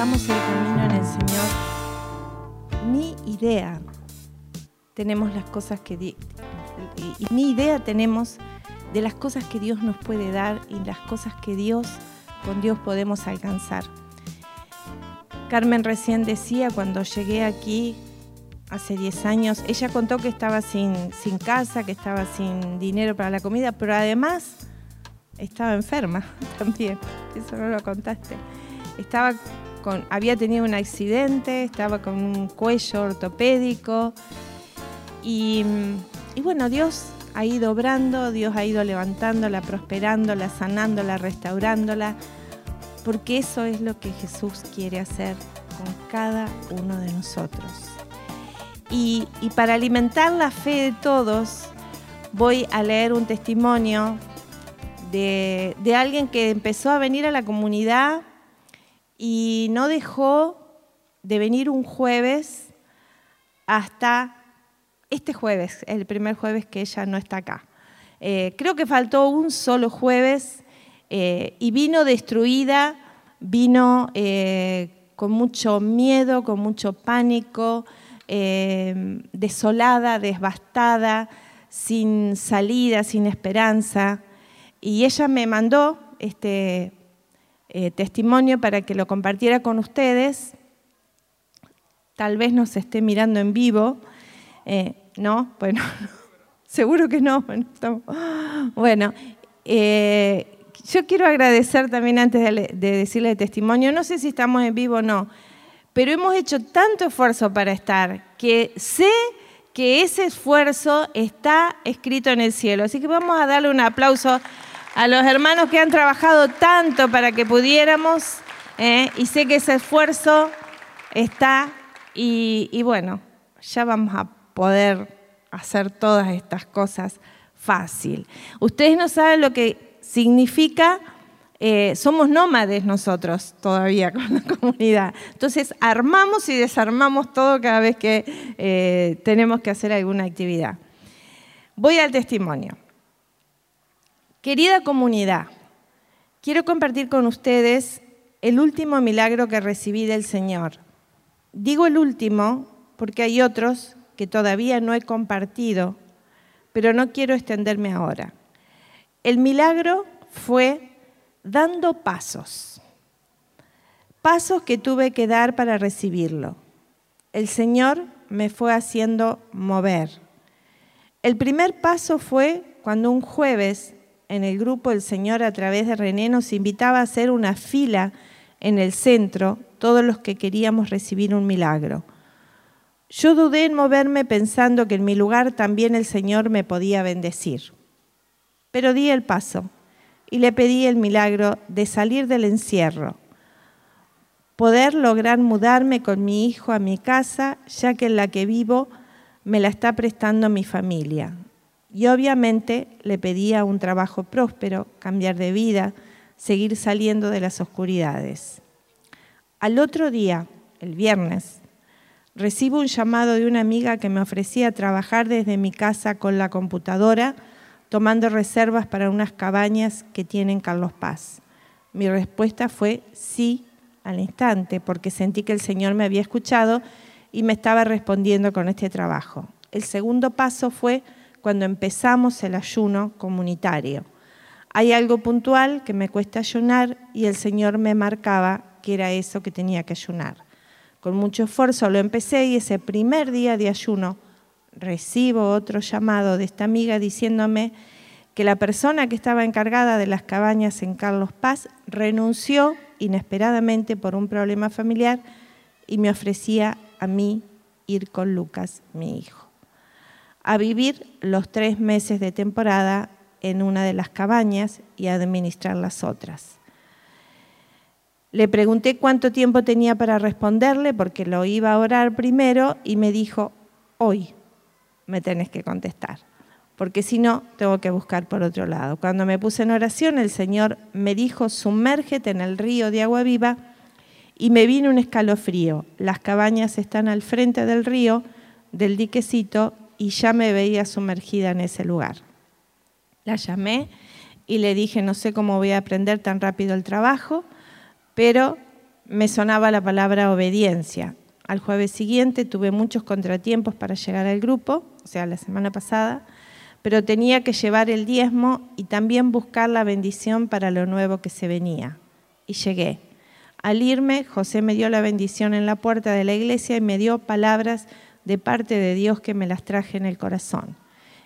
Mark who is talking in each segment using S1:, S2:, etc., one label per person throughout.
S1: empezamos el camino en el Señor, ni idea tenemos las cosas que y ni idea tenemos de las cosas que Dios nos puede dar y las cosas que Dios con Dios podemos alcanzar. Carmen recién decía cuando llegué aquí hace 10 años, ella contó que estaba sin, sin casa, que estaba sin dinero para la comida, pero además estaba enferma también, eso no lo contaste. Estaba había tenido un accidente, estaba con un cuello ortopédico y, bueno, Dios ha ido obrando, Dios ha ido levantándola, prosperándola, sanándola, restaurándola, porque eso es lo que Jesús quiere hacer con cada uno de nosotros. Y, y para alimentar la fe de todos, voy a leer un testimonio de, alguien que empezó a venir a la comunidad y no dejó de venir un jueves hasta este jueves, el primer jueves que ella no está acá. Eh, creo que faltó un solo jueves eh, y vino destruida, vino eh, con mucho miedo, con mucho pánico, desolada, devastada, sin salida, sin esperanza. Y ella me mandó este eh, testimonio para que lo compartiera con ustedes. Tal vez nos esté mirando en vivo. Eh, ¿No? Bueno, seguro que no. Bueno, eh, yo quiero agradecer también antes de, de decirle testimonio, no sé si estamos en vivo o no, pero hemos hecho tanto esfuerzo para estar que sé que ese esfuerzo está escrito en el cielo. Así que vamos a darle un aplauso a los hermanos que han trabajado tanto para que pudiéramos, ¿eh? y sé que ese esfuerzo está, y, bueno, ya vamos a poder hacer todas estas cosas fácil. Ustedes no saben lo que significa, eh, somos nómades nosotros todavía con la comunidad. Entonces armamos y desarmamos todo cada vez que eh, tenemos que hacer alguna actividad. Voy al testimonio. Querida comunidad, quiero compartir con ustedes el último milagro que recibí del Señor. Digo el último porque hay otros que todavía no he compartido, pero no quiero extenderme ahora. El milagro fue dando pasos, pasos que tuve que dar para recibirlo. El Señor me fue haciendo mover. El primer paso fue cuando un jueves en el grupo el Señor a través de René nos invitaba a hacer una fila en el centro, todos los que queríamos recibir un milagro. Yo dudé en moverme pensando que en mi lugar también el Señor me podía bendecir. Pero di el paso y le pedí el milagro de salir del encierro, poder lograr mudarme con mi hijo a mi casa, ya que en la que vivo me la está prestando mi familia. Y obviamente le pedía un trabajo próspero, cambiar de vida, seguir saliendo de las oscuridades. Al otro día, el viernes, recibo un llamado de una amiga que me ofrecía trabajar desde mi casa con la computadora, tomando reservas para unas cabañas que tienen Carlos Paz. Mi respuesta fue sí al instante, porque sentí que el Señor me había escuchado y me estaba respondiendo con este trabajo. El segundo paso fue cuando empezamos el ayuno comunitario. Hay algo puntual que me cuesta ayunar y el Señor me marcaba que era eso que tenía que ayunar. Con mucho esfuerzo lo empecé y ese primer día de ayuno recibo otro llamado de esta amiga diciéndome que la persona que estaba encargada de las cabañas en Carlos Paz renunció inesperadamente por un problema familiar y me ofrecía a mí ir con Lucas, mi hijo a vivir los tres meses de temporada en una de las cabañas y a administrar las otras. Le pregunté cuánto tiempo tenía para responderle porque lo iba a orar primero y me dijo, hoy me tenés que contestar, porque si no, tengo que buscar por otro lado. Cuando me puse en oración, el Señor me dijo, sumérgete en el río de agua viva y me vino un escalofrío. Las cabañas están al frente del río, del diquecito, y ya me veía sumergida en ese lugar. La llamé y le dije, no sé cómo voy a aprender tan rápido el trabajo, pero me sonaba la palabra obediencia. Al jueves siguiente tuve muchos contratiempos para llegar al grupo, o sea, la semana pasada, pero tenía que llevar el diezmo y también buscar la bendición para lo nuevo que se venía. Y llegué. Al irme, José me dio la bendición en la puerta de la iglesia y me dio palabras de parte de Dios que me las traje en el corazón.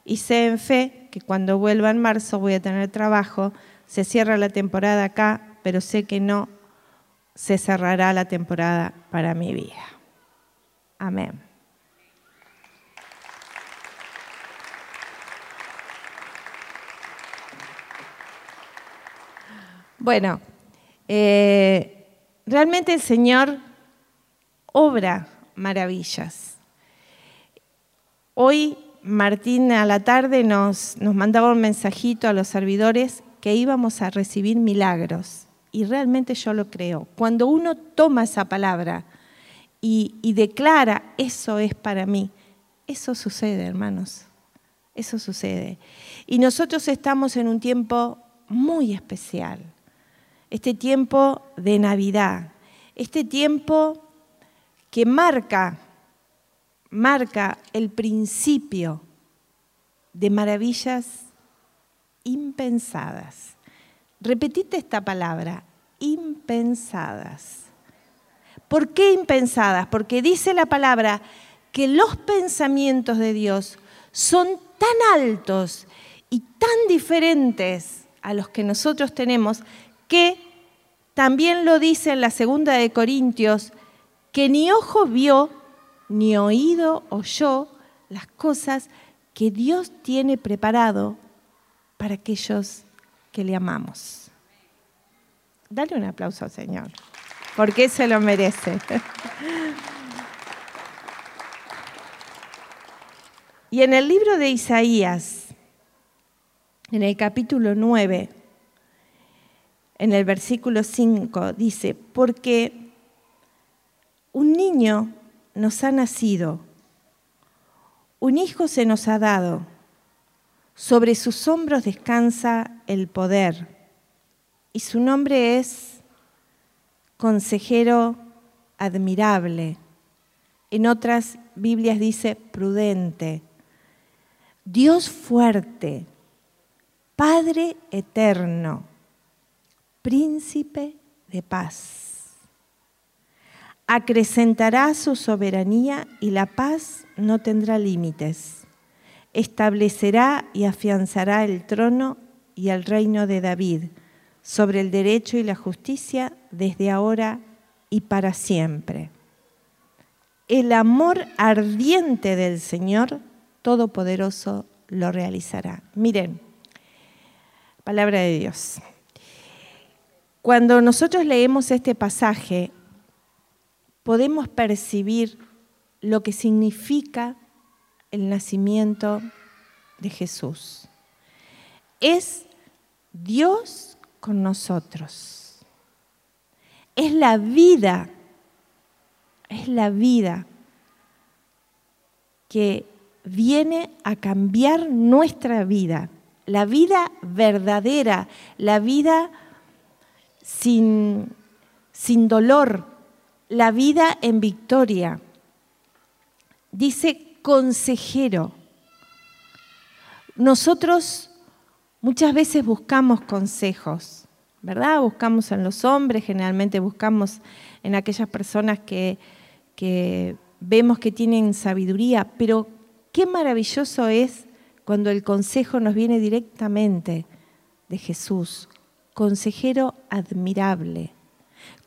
S1: Y sé en fe que cuando vuelva en marzo voy a tener trabajo. Se cierra la temporada acá, pero sé que no se cerrará la temporada para mi vida. Amén. Bueno, eh, realmente el Señor obra maravillas. Hoy Martín a la tarde nos, nos mandaba un mensajito a los servidores que íbamos a recibir milagros. Y realmente yo lo creo. Cuando uno toma esa palabra y, y declara, eso es para mí, eso sucede, hermanos. Eso sucede. Y nosotros estamos en un tiempo muy especial. Este tiempo de Navidad. Este tiempo que marca marca el principio de maravillas impensadas. Repetite esta palabra, impensadas. ¿Por qué impensadas? Porque dice la palabra que los pensamientos de Dios son tan altos y tan diferentes a los que nosotros tenemos que también lo dice en la segunda de Corintios, que ni ojo vio, ni oído oyó las cosas que Dios tiene preparado para aquellos que le amamos. Dale un aplauso al Señor, porque se lo merece. Y en el libro de Isaías, en el capítulo 9, en el versículo 5, dice, porque un niño nos ha nacido, un hijo se nos ha dado, sobre sus hombros descansa el poder, y su nombre es consejero admirable. En otras Biblias dice prudente, Dios fuerte, Padre eterno, príncipe de paz acrecentará su soberanía y la paz no tendrá límites. Establecerá y afianzará el trono y el reino de David sobre el derecho y la justicia desde ahora y para siempre. El amor ardiente del Señor Todopoderoso lo realizará. Miren, palabra de Dios. Cuando nosotros leemos este pasaje, podemos percibir lo que significa el nacimiento de Jesús. Es Dios con nosotros. Es la vida, es la vida que viene a cambiar nuestra vida, la vida verdadera, la vida sin, sin dolor, la vida en victoria. Dice consejero. Nosotros muchas veces buscamos consejos, ¿verdad? Buscamos en los hombres, generalmente buscamos en aquellas personas que, que vemos que tienen sabiduría, pero qué maravilloso es cuando el consejo nos viene directamente de Jesús, consejero admirable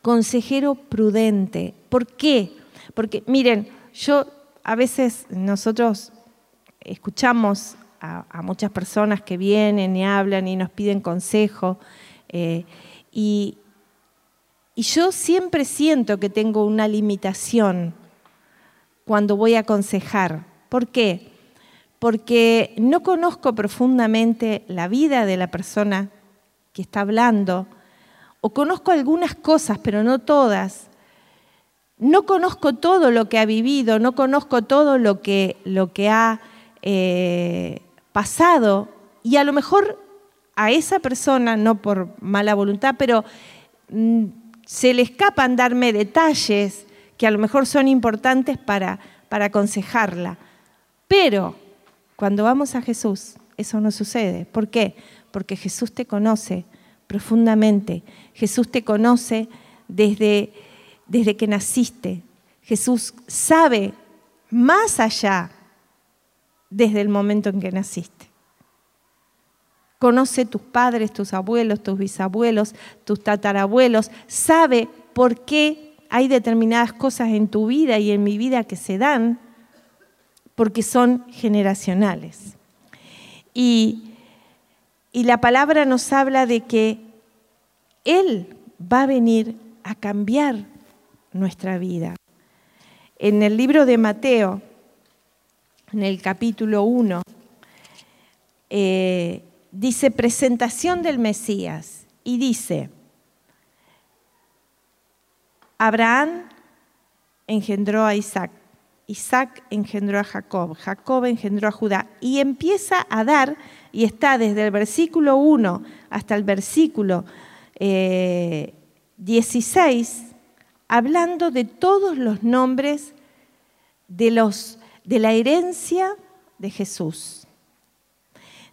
S1: consejero prudente. ¿Por qué? Porque miren, yo a veces nosotros escuchamos a, muchas personas que vienen y hablan y nos piden consejo eh, y, y yo siempre siento que tengo una limitación cuando voy a aconsejar. ¿Por qué? Porque no conozco profundamente la vida de la persona que está hablando, o conozco algunas cosas, pero no todas. No conozco todo lo que ha vivido, no conozco todo lo que, lo que ha eh, pasado y a lo mejor a esa persona, no por mala voluntad, pero mm, se le escapan darme detalles que a lo mejor son importantes para, para aconsejarla. Pero cuando vamos a Jesús, eso no sucede. ¿Por qué? Porque Jesús te conoce profundamente. Jesús te conoce desde, desde que naciste. Jesús sabe más allá desde el momento en que naciste. Conoce tus padres, tus abuelos, tus bisabuelos, tus tatarabuelos. Sabe por qué hay determinadas cosas en tu vida y en mi vida que se dan, porque son generacionales. Y, y la palabra nos habla de que Él va a venir a cambiar nuestra vida. En el libro de Mateo, en el capítulo 1, eh, dice presentación del Mesías y dice, Abraham engendró a Isaac, Isaac engendró a Jacob, Jacob engendró a Judá y empieza a dar, y está desde el versículo 1 hasta el versículo 16, eh, hablando de todos los nombres de, los, de la herencia de Jesús.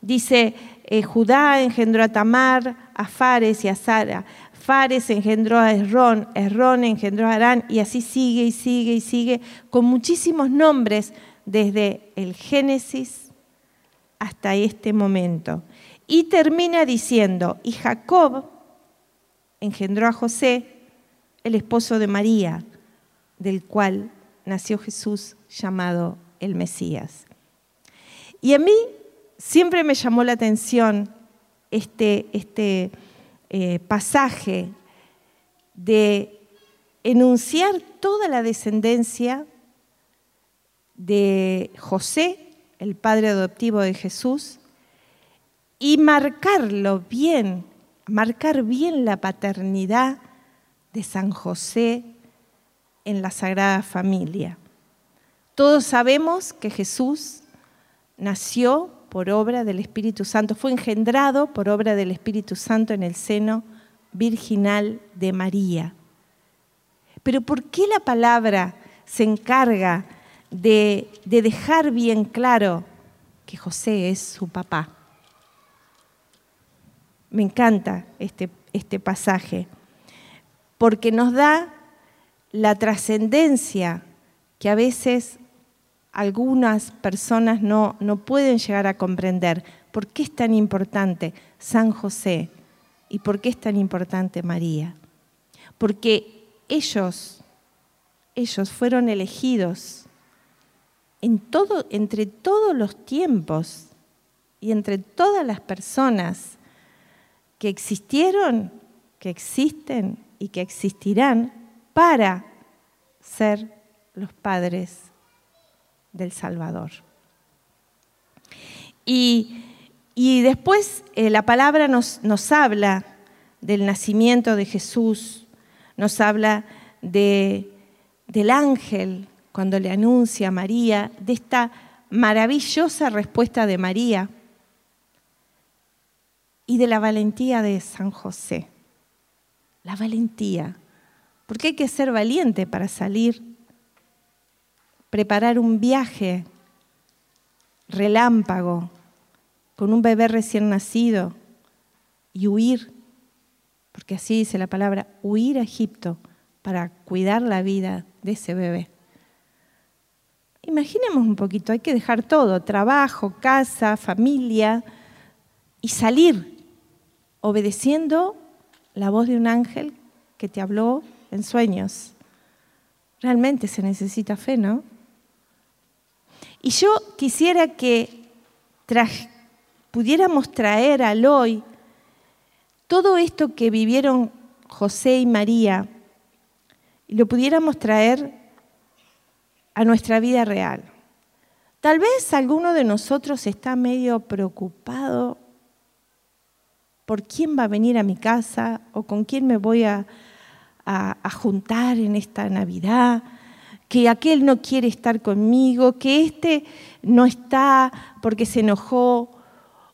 S1: Dice, eh, Judá engendró a Tamar, a Fares y a Sara. Fares engendró a Esrón, Esrón engendró a Arán, y así sigue y sigue y sigue, con muchísimos nombres desde el Génesis hasta este momento. Y termina diciendo, y Jacob engendró a José, el esposo de María, del cual nació Jesús llamado el Mesías. Y a mí siempre me llamó la atención este, este eh, pasaje de enunciar toda la descendencia de José, el padre adoptivo de Jesús, y marcarlo bien, marcar bien la paternidad de San José en la Sagrada Familia. Todos sabemos que Jesús nació por obra del Espíritu Santo, fue engendrado por obra del Espíritu Santo en el seno virginal de María. Pero ¿por qué la palabra se encarga de, dejar bien claro que José es su papá? Me encanta este, este pasaje, porque nos da la trascendencia que a veces algunas personas no, no pueden llegar a comprender. ¿Por qué es tan importante San José y por qué es tan importante María? Porque ellos, ellos fueron elegidos en todo, entre todos los tiempos y entre todas las personas que existieron, que existen y que existirán para ser los padres del Salvador. Y, después eh, la palabra nos, nos, habla del nacimiento de Jesús, nos habla de, del ángel cuando le anuncia a María, de esta maravillosa respuesta de María y de la valentía de San José. La valentía porque hay que ser valiente para salir, preparar un viaje relámpago con un bebé recién nacido y huir, porque así dice la palabra, huir a Egipto para cuidar la vida de ese bebé. Imaginemos un poquito, hay que dejar todo, trabajo, casa, familia, y salir obedeciendo la voz de un ángel que te habló en sueños. Realmente se necesita fe, ¿no? Y yo quisiera que pudiéramos traer al hoy todo esto que vivieron José y María y lo pudiéramos traer a nuestra vida real. Tal vez alguno de nosotros está medio preocupado por quién va a venir a mi casa o con quién me voy a, a, juntar en esta Navidad, que aquel no quiere estar conmigo, que este no está porque se enojó,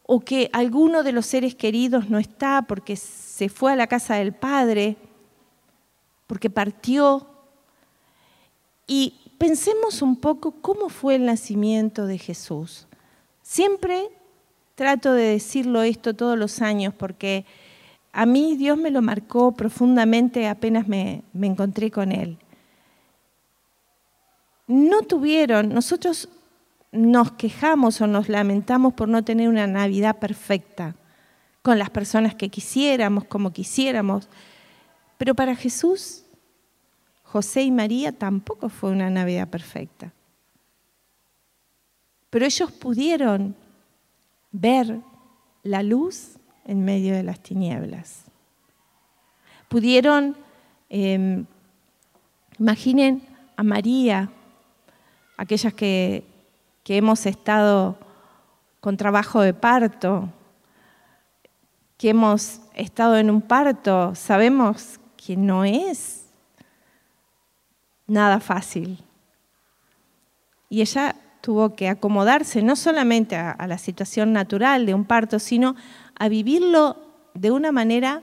S1: o que alguno de los seres queridos no está porque se fue a la casa del Padre, porque partió. Y pensemos un poco cómo fue el nacimiento de Jesús. Siempre trato de decirlo esto todos los años porque a mí Dios me lo marcó profundamente apenas me, me encontré con Él. No tuvieron, nosotros nos quejamos o nos lamentamos por no tener una Navidad perfecta, con las personas que quisiéramos, como quisiéramos. Pero para Jesús, José y María tampoco fue una Navidad perfecta. Pero ellos pudieron ver la luz en medio de las tinieblas. Pudieron, em, imaginen a María, aquellas que que hemos estado con trabajo de parto, que hemos estado en un parto, sabemos que no es nada fácil. Y ella tuvo que acomodarse no solamente a, la situación natural de un parto, sino a vivirlo de una manera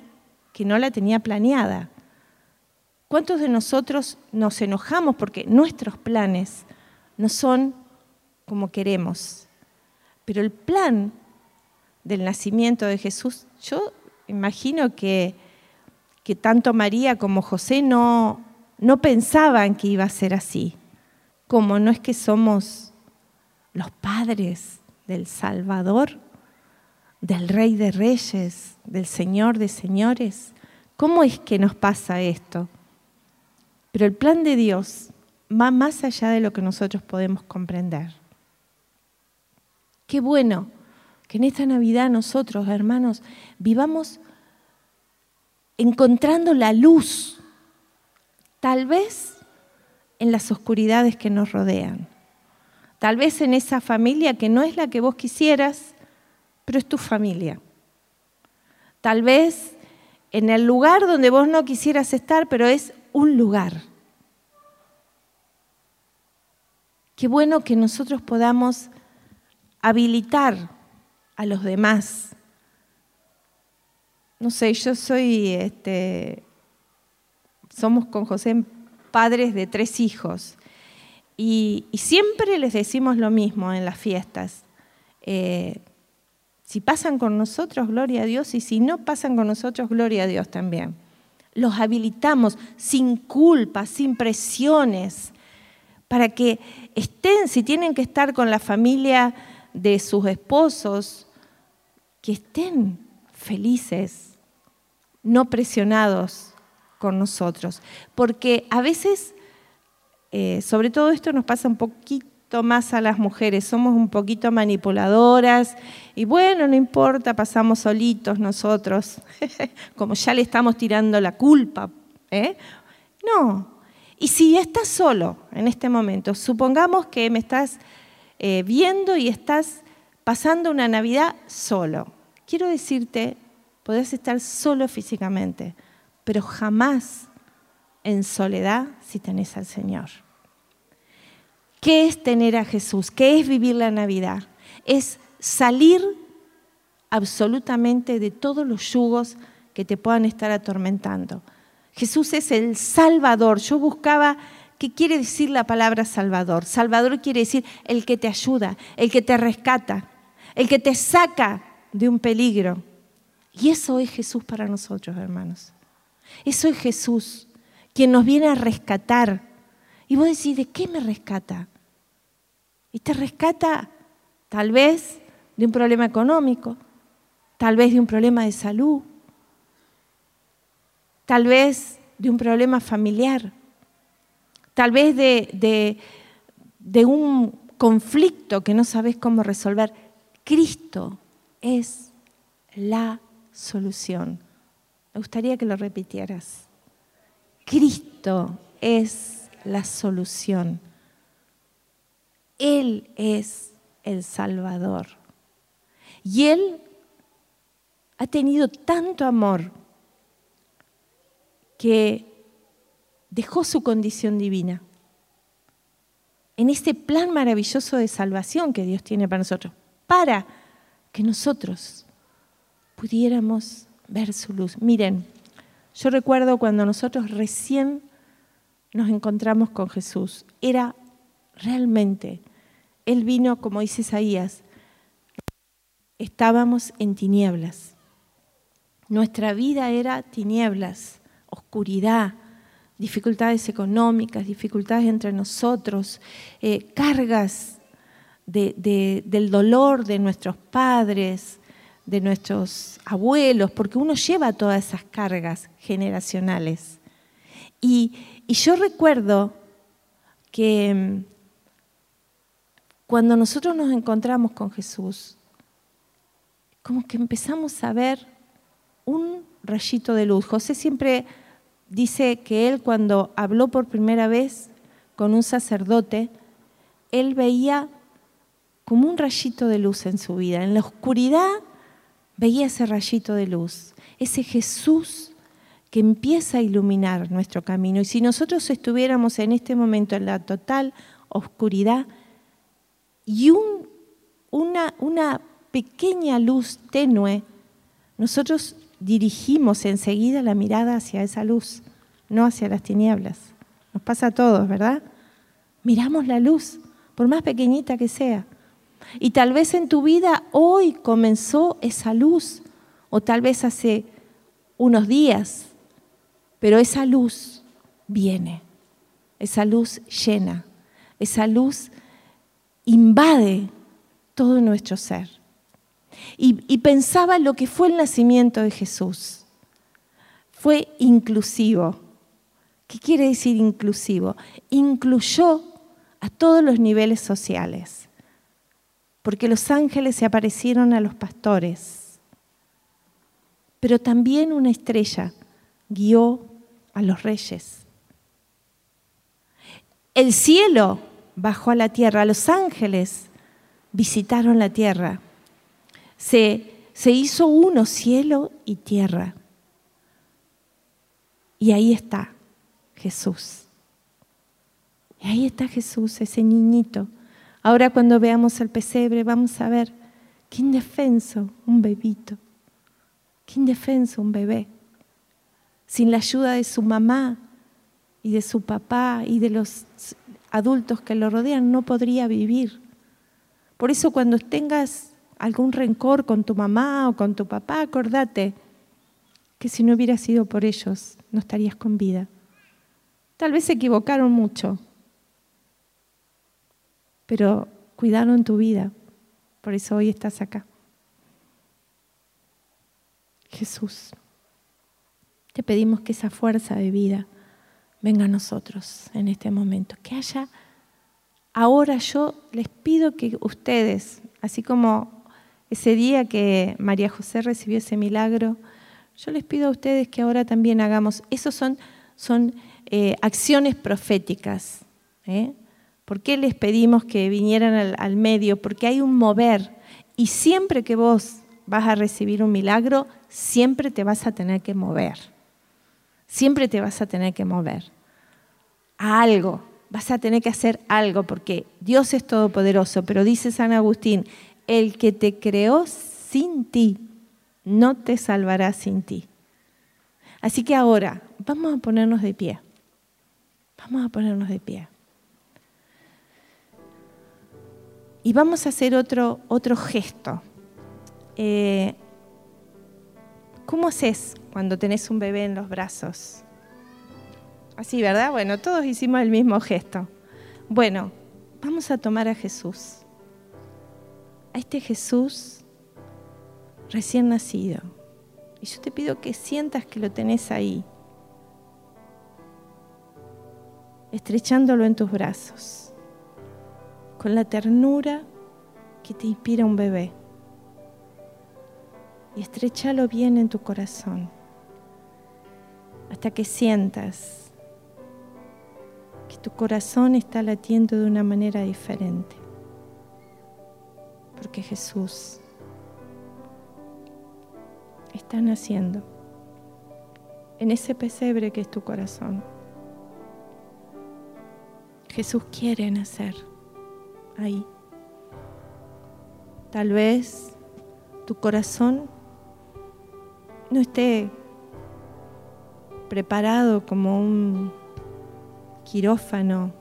S1: que no la tenía planeada. ¿Cuántos de nosotros nos enojamos porque nuestros planes no son como queremos. Pero el plan del nacimiento de Jesús, yo imagino que, que tanto María como José no, no pensaban que iba a ser así. Como no es que somos los padres del Salvador, del Rey de Reyes, del Señor de Señores. ¿Cómo es que nos pasa esto? Pero el plan de Dios va más allá de lo que nosotros podemos comprender. Qué bueno que en esta Navidad nosotros, hermanos, vivamos encontrando la luz, tal vez en las oscuridades que nos rodean, tal vez en esa familia que no es la que vos quisieras, pero es tu familia. Tal vez en el lugar donde vos no quisieras estar, pero es un lugar. Qué bueno que nosotros podamos habilitar a los demás. No sé, yo soy, este, somos con José padres de tres hijos y, siempre les decimos lo mismo en las fiestas. Eh, si pasan con nosotros, gloria a Dios, y si no pasan con nosotros, gloria a Dios también. Los habilitamos sin culpa, sin presiones, para que estén, si tienen que estar con la familia de sus esposos que estén felices, no presionados con nosotros. Porque a veces, eh, sobre todo esto nos pasa un poquito más a las mujeres, somos un poquito manipuladoras y bueno, no importa, pasamos solitos nosotros, como ya le estamos tirando la culpa. ¿eh? No. Y si estás solo en este momento, supongamos que me estás eh, viendo y estás pasando una Navidad solo. Quiero decirte, podés estar solo físicamente, pero jamás en soledad si tenés al Señor. ¿Qué es tener a Jesús? ¿Qué es vivir la Navidad? Es salir absolutamente de todos los yugos que te puedan estar atormentando. Jesús es el Salvador. Yo buscaba ¿Qué quiere decir la palabra Salvador? Salvador quiere decir el que te ayuda, el que te rescata, el que te saca de un peligro. Y eso es Jesús para nosotros, hermanos. Eso es Jesús, quien nos viene a rescatar. Y vos decís, ¿de qué me rescata? Y te rescata tal vez de un problema económico, tal vez de un problema de salud, tal vez de un problema familiar tal vez de, un conflicto que no sabes cómo resolver. Cristo es la solución. Me gustaría que lo repitieras. Cristo es la solución. Él es el Salvador. Y Él ha tenido tanto amor que dejó su condición divina en este plan maravilloso de salvación que Dios tiene para nosotros, para que nosotros pudiéramos ver su luz. Miren, yo recuerdo cuando nosotros recién nos encontramos con Jesús, era realmente, Él vino, como dice Isaías, estábamos en tinieblas. Nuestra vida era tinieblas, oscuridad, dificultades económicas, dificultades entre nosotros, eh, cargas del dolor de nuestros padres, de nuestros abuelos, porque uno lleva todas esas cargas generacionales. Y, yo recuerdo que mm, cuando nosotros nos encontramos con Jesús, como que empezamos a ver un rayito de luz. José siempre dice que él cuando habló por primera vez con un sacerdote, él veía como un rayito de luz en su vida. En la oscuridad veía ese rayito de luz, ese Jesús que empieza a iluminar nuestro camino. Y si nosotros estuviéramos en este momento en la total oscuridad y una, una pequeña luz tenue, nosotros dirigimos enseguida la mirada hacia esa luz, no hacia las tinieblas. Nos pasa a todos, ¿verdad? Miramos la luz, por más pequeñita que sea. Y tal vez en tu vida hoy comenzó esa luz, o tal vez hace unos días, pero esa luz viene, esa luz llena, esa luz invade todo nuestro ser. Y, pensaba lo que fue el nacimiento de Jesús. Fue inclusivo. ¿Qué quiere decir inclusivo? Incluyó a todos los niveles sociales porque los ángeles se aparecieron a los pastores, pero también una estrella guió a los reyes. El cielo bajó a la tierra, los ángeles visitaron la tierra. Se, se hizo uno, cielo y tierra. Y ahí está Jesús. Y ahí está Jesús, ese niñito Ahora cuando veamos el pesebre vamos a ver qué indefenso un bebito, qué indefenso un bebé. Sin la ayuda de su mamá y de su papá y de los adultos que lo rodean no podría vivir. Por eso cuando tengas algún rencor con tu mamá o con tu papá, acordate que si no hubiera sido por ellos, no estarías con vida. Tal vez se equivocaron mucho, pero cuidaron tu vida. Por eso hoy estás acá. Jesús, te pedimos que esa fuerza de vida venga a nosotros en este momento. Que haya, ahora yo les pido que ustedes, así como ese día que María José recibió ese milagro, yo les pido a ustedes que ahora también hagamos, esos son, son eh, acciones proféticas. ¿eh? ¿Por qué les pedimos que vinieran al, medio? Porque hay un mover y siempre que vos vas a recibir un milagro, siempre te vas a tener que mover. Siempre te vas a tener que mover a algo. Vas a tener que hacer algo porque Dios es todopoderoso, pero dice San Agustín, el que te creó sin ti, no te salvará sin ti. Así que ahora vamos a ponernos de pie. Vamos a ponernos de pie. Y vamos a hacer otro, otro gesto. Eh, ¿Cómo haces cuando tenés un bebé en los brazos? Así, ¿verdad? Bueno, todos hicimos el mismo gesto. Bueno, vamos a tomar a Jesús. A este Jesús recién nacido. Y yo te pido que sientas que lo tenés ahí, estrechándolo en tus brazos con la ternura que te inspira un bebé. Y estrechalo bien en tu corazón hasta que sientas que tu corazón está latiendo de una manera diferente. Porque Jesús está naciendo en ese pesebre que es tu corazón. Jesús quiere nacer ahí. Tal vez tu corazón no esté preparado como un quirófano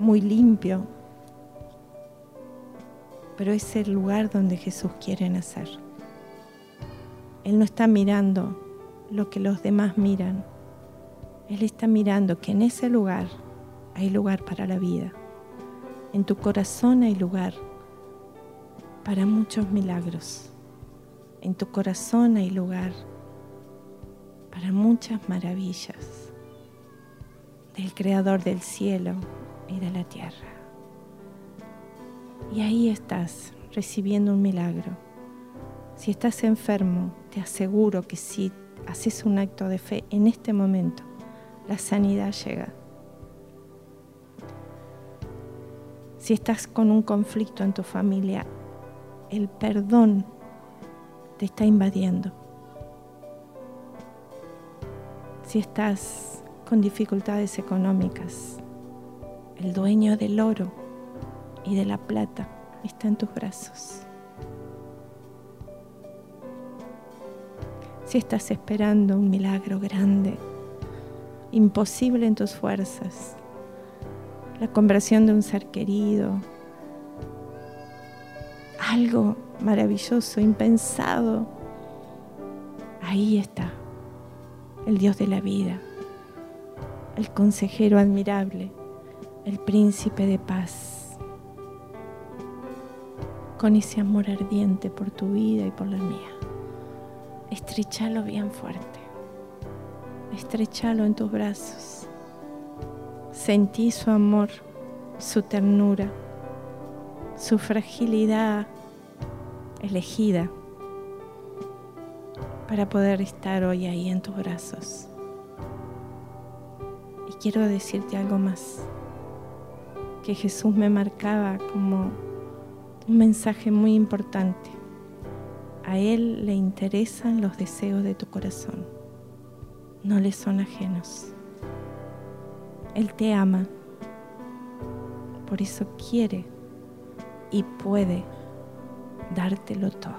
S1: muy limpio, pero es el lugar donde Jesús quiere nacer. Él no está mirando lo que los demás miran. Él está mirando que en ese lugar hay lugar para la vida. En tu corazón hay lugar para muchos milagros. En tu corazón hay lugar para muchas maravillas del Creador del cielo y de la tierra. Y ahí estás recibiendo un milagro. Si estás enfermo, te aseguro que si haces un acto de fe en este momento, la sanidad llega. Si estás con un conflicto en tu familia, el perdón te está invadiendo. Si estás con dificultades económicas, el dueño del oro y de la plata está en tus brazos. Si estás esperando un milagro grande, imposible en tus fuerzas, la conversión de un ser querido, algo maravilloso, impensado, ahí está el Dios de la vida, el consejero admirable, el príncipe de paz, con ese amor ardiente por tu vida y por la mía. Estrechalo bien fuerte, estrechalo en tus brazos. Sentí su amor, su ternura, su fragilidad elegida para poder estar hoy ahí en tus brazos. Y quiero decirte algo más que Jesús me marcaba como un mensaje muy importante. A Él le interesan los deseos de tu corazón, no le son ajenos. Él te ama, por eso quiere y puede dártelo todo.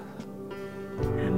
S1: Amén.